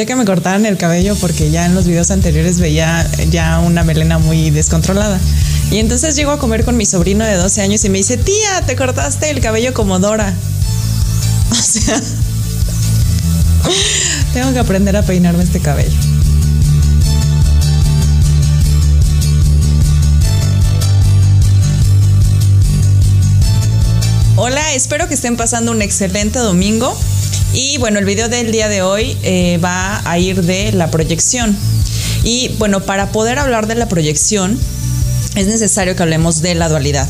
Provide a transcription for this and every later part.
busqué que me cortaran el cabello porque ya en los videos anteriores veía ya una melena muy descontrolada. Y entonces llego a comer con mi sobrino de 12 años y me dice, tía, te cortaste el cabello como Dora. O sea, tengo que aprender a peinarme este cabello. Hola, espero que estén pasando un excelente domingo. Y bueno, el video del día de hoy eh, va a ir de la proyección. Y bueno, para poder hablar de la proyección es necesario que hablemos de la dualidad.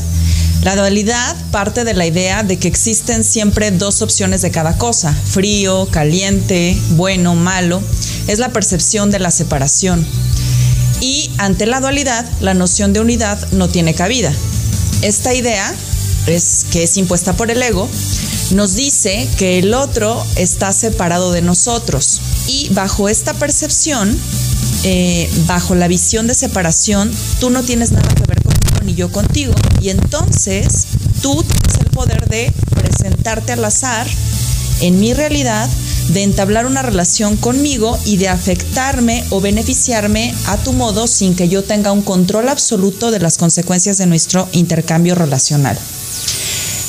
La dualidad parte de la idea de que existen siempre dos opciones de cada cosa, frío, caliente, bueno, malo. Es la percepción de la separación. Y ante la dualidad, la noción de unidad no tiene cabida. Esta idea es que es impuesta por el ego, nos dice que el otro está separado de nosotros. Y bajo esta percepción, eh, bajo la visión de separación, tú no tienes nada que ver conmigo ni yo contigo. Y entonces tú tienes el poder de presentarte al azar en mi realidad, de entablar una relación conmigo y de afectarme o beneficiarme a tu modo sin que yo tenga un control absoluto de las consecuencias de nuestro intercambio relacional.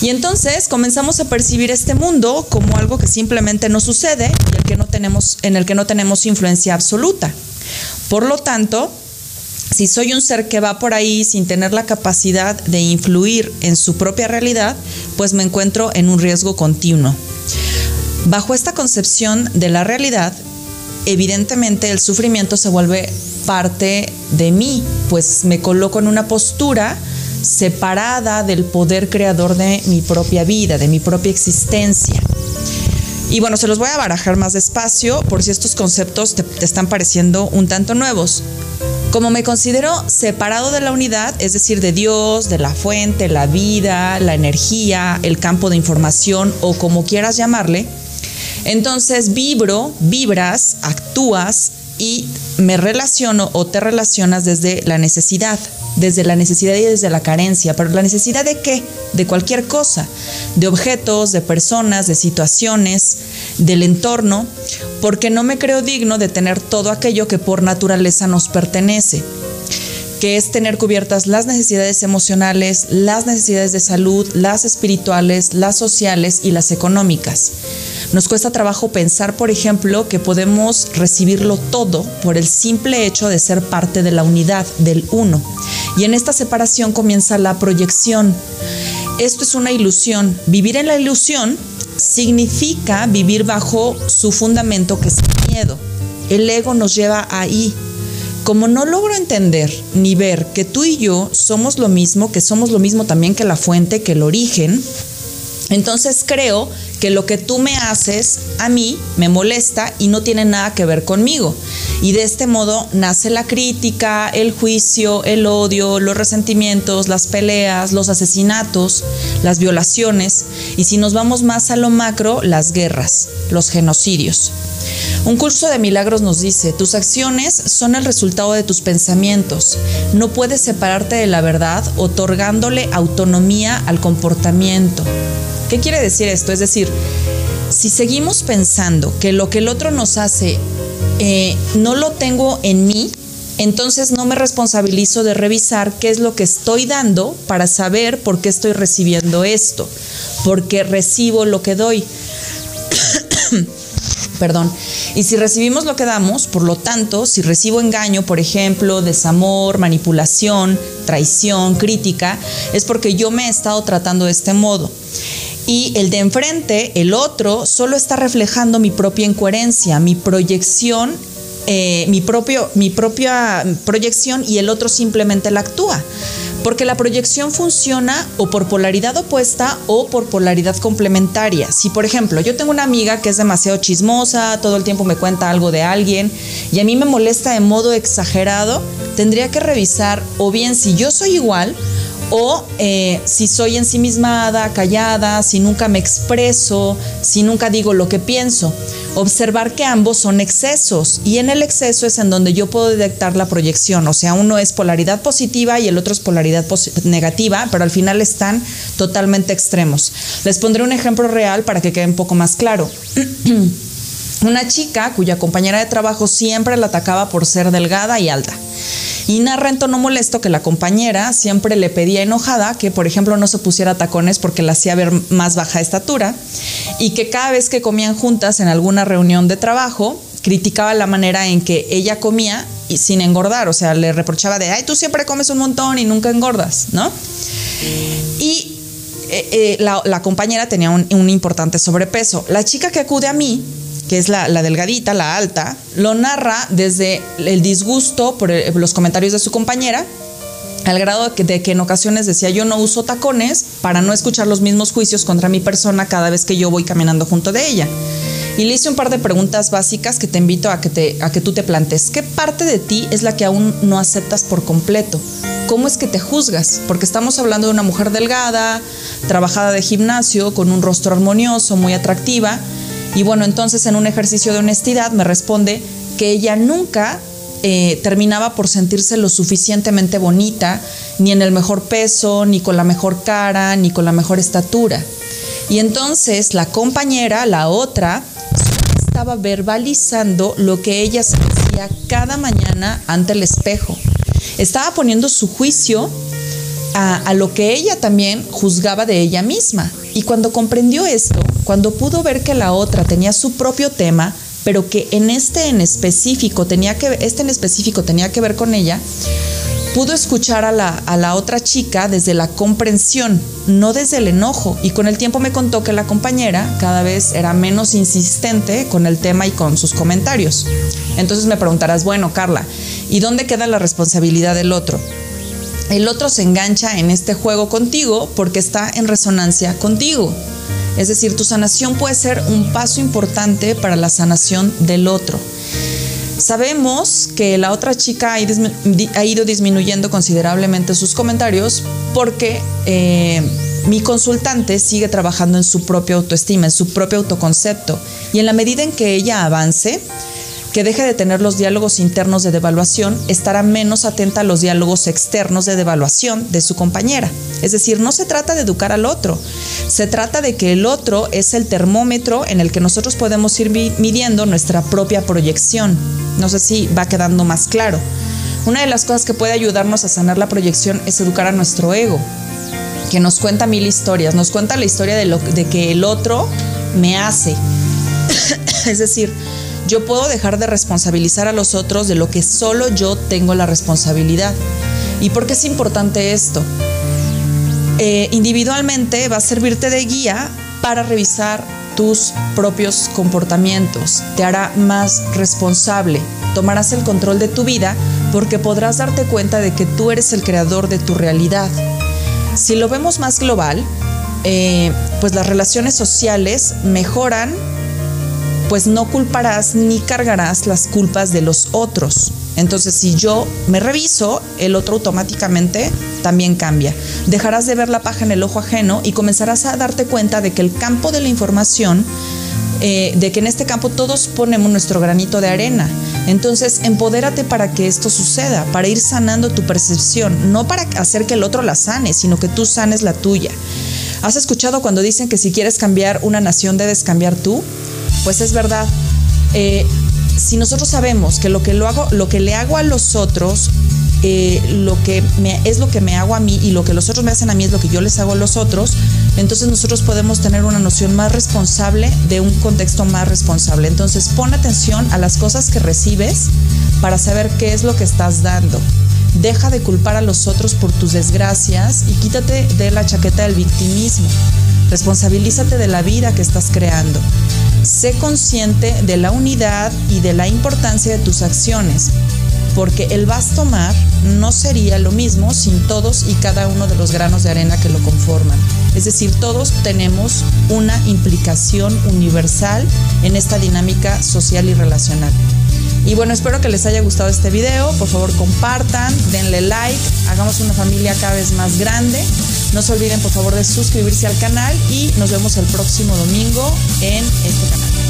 Y entonces comenzamos a percibir este mundo como algo que simplemente no sucede y el que no tenemos, en el que no tenemos influencia absoluta. Por lo tanto, si soy un ser que va por ahí sin tener la capacidad de influir en su propia realidad, pues me encuentro en un riesgo continuo. Bajo esta concepción de la realidad, evidentemente el sufrimiento se vuelve parte de mí, pues me coloco en una postura separada del poder creador de mi propia vida, de mi propia existencia. Y bueno, se los voy a barajar más despacio por si estos conceptos te, están pareciendo un tanto nuevos. Como me considero separado de la unidad, es decir, de Dios, de la fuente, la vida, la energía, el campo de información o como quieras llamarle, entonces vibro, vibras, actúas y me relaciono o te relacionas desde la necesidad desde la necesidad y desde la carencia, pero la necesidad de qué? De cualquier cosa, de objetos, de personas, de situaciones, del entorno, porque no me creo digno de tener todo aquello que por naturaleza nos pertenece que es tener cubiertas las necesidades emocionales, las necesidades de salud, las espirituales, las sociales y las económicas. Nos cuesta trabajo pensar, por ejemplo, que podemos recibirlo todo por el simple hecho de ser parte de la unidad, del uno. Y en esta separación comienza la proyección. Esto es una ilusión. Vivir en la ilusión significa vivir bajo su fundamento que es el miedo. El ego nos lleva ahí, como no logro entender ni ver que tú y yo somos lo mismo, que somos lo mismo también que la fuente, que el origen, entonces creo que lo que tú me haces a mí me molesta y no tiene nada que ver conmigo. Y de este modo nace la crítica, el juicio, el odio, los resentimientos, las peleas, los asesinatos, las violaciones y si nos vamos más a lo macro, las guerras, los genocidios. Un curso de milagros nos dice, tus acciones son el resultado de tus pensamientos. No puedes separarte de la verdad otorgándole autonomía al comportamiento. ¿Qué quiere decir esto? Es decir, si seguimos pensando que lo que el otro nos hace eh, no lo tengo en mí, entonces no me responsabilizo de revisar qué es lo que estoy dando para saber por qué estoy recibiendo esto, porque recibo lo que doy. Perdón. Y si recibimos lo que damos, por lo tanto, si recibo engaño, por ejemplo, desamor, manipulación, traición, crítica, es porque yo me he estado tratando de este modo. Y el de enfrente, el otro, solo está reflejando mi propia incoherencia, mi proyección, eh, mi, propio, mi propia proyección y el otro simplemente la actúa. Porque la proyección funciona o por polaridad opuesta o por polaridad complementaria. Si, por ejemplo, yo tengo una amiga que es demasiado chismosa, todo el tiempo me cuenta algo de alguien y a mí me molesta de modo exagerado, tendría que revisar o bien si yo soy igual o eh, si soy ensimismada, callada, si nunca me expreso, si nunca digo lo que pienso. Observar que ambos son excesos y en el exceso es en donde yo puedo detectar la proyección, o sea, uno es polaridad positiva y el otro es polaridad negativa, pero al final están totalmente extremos. Les pondré un ejemplo real para que quede un poco más claro. Una chica cuya compañera de trabajo siempre la atacaba por ser delgada y alta. Y narra en tono molesto que la compañera siempre le pedía enojada que, por ejemplo, no se pusiera tacones porque la hacía ver más baja estatura y que cada vez que comían juntas en alguna reunión de trabajo, criticaba la manera en que ella comía y sin engordar, o sea, le reprochaba de, ay, tú siempre comes un montón y nunca engordas, ¿no? Y eh, eh, la, compañera tenía un importante sobrepeso. La chica que acude a mí que es la, delgadita, la alta, lo narra desde el disgusto por los comentarios de su compañera, al grado de que, en ocasiones decía yo no uso tacones para no escuchar los mismos juicios contra mi persona cada vez que yo voy caminando junto de ella. Y le hice un par de preguntas básicas que te invito a que, te, a que tú te plantes. ¿Qué parte de ti es la que aún no aceptas por completo? ¿Cómo es que te juzgas? Porque estamos hablando de una mujer delgada, trabajada de gimnasio, con un rostro armonioso, muy atractiva, y bueno, entonces en un ejercicio de honestidad me responde que ella nunca eh, terminaba por sentirse lo suficientemente bonita, ni en el mejor peso, ni con la mejor cara, ni con la mejor estatura. Y entonces la compañera, la otra, estaba verbalizando lo que ella se decía cada mañana ante el espejo. Estaba poniendo su juicio a, lo que ella también juzgaba de ella misma. Y cuando comprendió esto, cuando pudo ver que la otra tenía su propio tema, pero que en este en específico tenía que este en específico tenía que ver con ella, pudo escuchar a la, a la otra chica desde la comprensión, no desde el enojo. Y con el tiempo me contó que la compañera cada vez era menos insistente con el tema y con sus comentarios. Entonces me preguntarás, bueno, Carla, ¿y dónde queda la responsabilidad del otro? el otro se engancha en este juego contigo porque está en resonancia contigo. Es decir, tu sanación puede ser un paso importante para la sanación del otro. Sabemos que la otra chica ha ido disminuyendo considerablemente sus comentarios porque eh, mi consultante sigue trabajando en su propia autoestima, en su propio autoconcepto. Y en la medida en que ella avance, que deje de tener los diálogos internos de devaluación, estará menos atenta a los diálogos externos de devaluación de su compañera. Es decir, no se trata de educar al otro, se trata de que el otro es el termómetro en el que nosotros podemos ir midiendo nuestra propia proyección. No sé si va quedando más claro. Una de las cosas que puede ayudarnos a sanar la proyección es educar a nuestro ego, que nos cuenta mil historias, nos cuenta la historia de, que el otro me hace. es decir, yo puedo dejar de responsabilizar a los otros de lo que solo yo tengo la responsabilidad. ¿Y por qué es importante esto? Eh, individualmente va a servirte de guía para revisar tus propios comportamientos, te hará más responsable, tomarás el control de tu vida porque podrás darte cuenta de que tú eres el creador de tu realidad. Si lo vemos más global, eh, pues las relaciones sociales mejoran pues no culparás ni cargarás las culpas de los otros. Entonces, si yo me reviso, el otro automáticamente también cambia. Dejarás de ver la paja en el ojo ajeno y comenzarás a darte cuenta de que el campo de la información, eh, de que en este campo todos ponemos nuestro granito de arena. Entonces, empodérate para que esto suceda, para ir sanando tu percepción, no para hacer que el otro la sane, sino que tú sanes la tuya. ¿Has escuchado cuando dicen que si quieres cambiar una nación debes cambiar tú? pues es verdad. Eh, si nosotros sabemos que lo que, lo hago, lo que le hago a los otros eh, lo que es lo que me hago a mí y lo que los otros me hacen a mí es lo que yo les hago a los otros, entonces nosotros podemos tener una noción más responsable de un contexto más responsable. Entonces pon atención a las cosas que recibes para saber qué es lo que estás dando. Deja de culpar a los otros por tus desgracias y quítate de la chaqueta del victimismo. Responsabilízate de la vida que estás creando. Sé consciente de la unidad y de la importancia de tus acciones, porque el vasto mar no sería lo mismo sin todos y cada uno de los granos de arena que lo conforman. Es decir, todos tenemos una implicación universal en esta dinámica social y relacional. Y bueno, espero que les haya gustado este video. Por favor, compartan, denle like, hagamos una familia cada vez más grande. No se olviden, por favor, de suscribirse al canal y nos vemos el próximo domingo en este canal.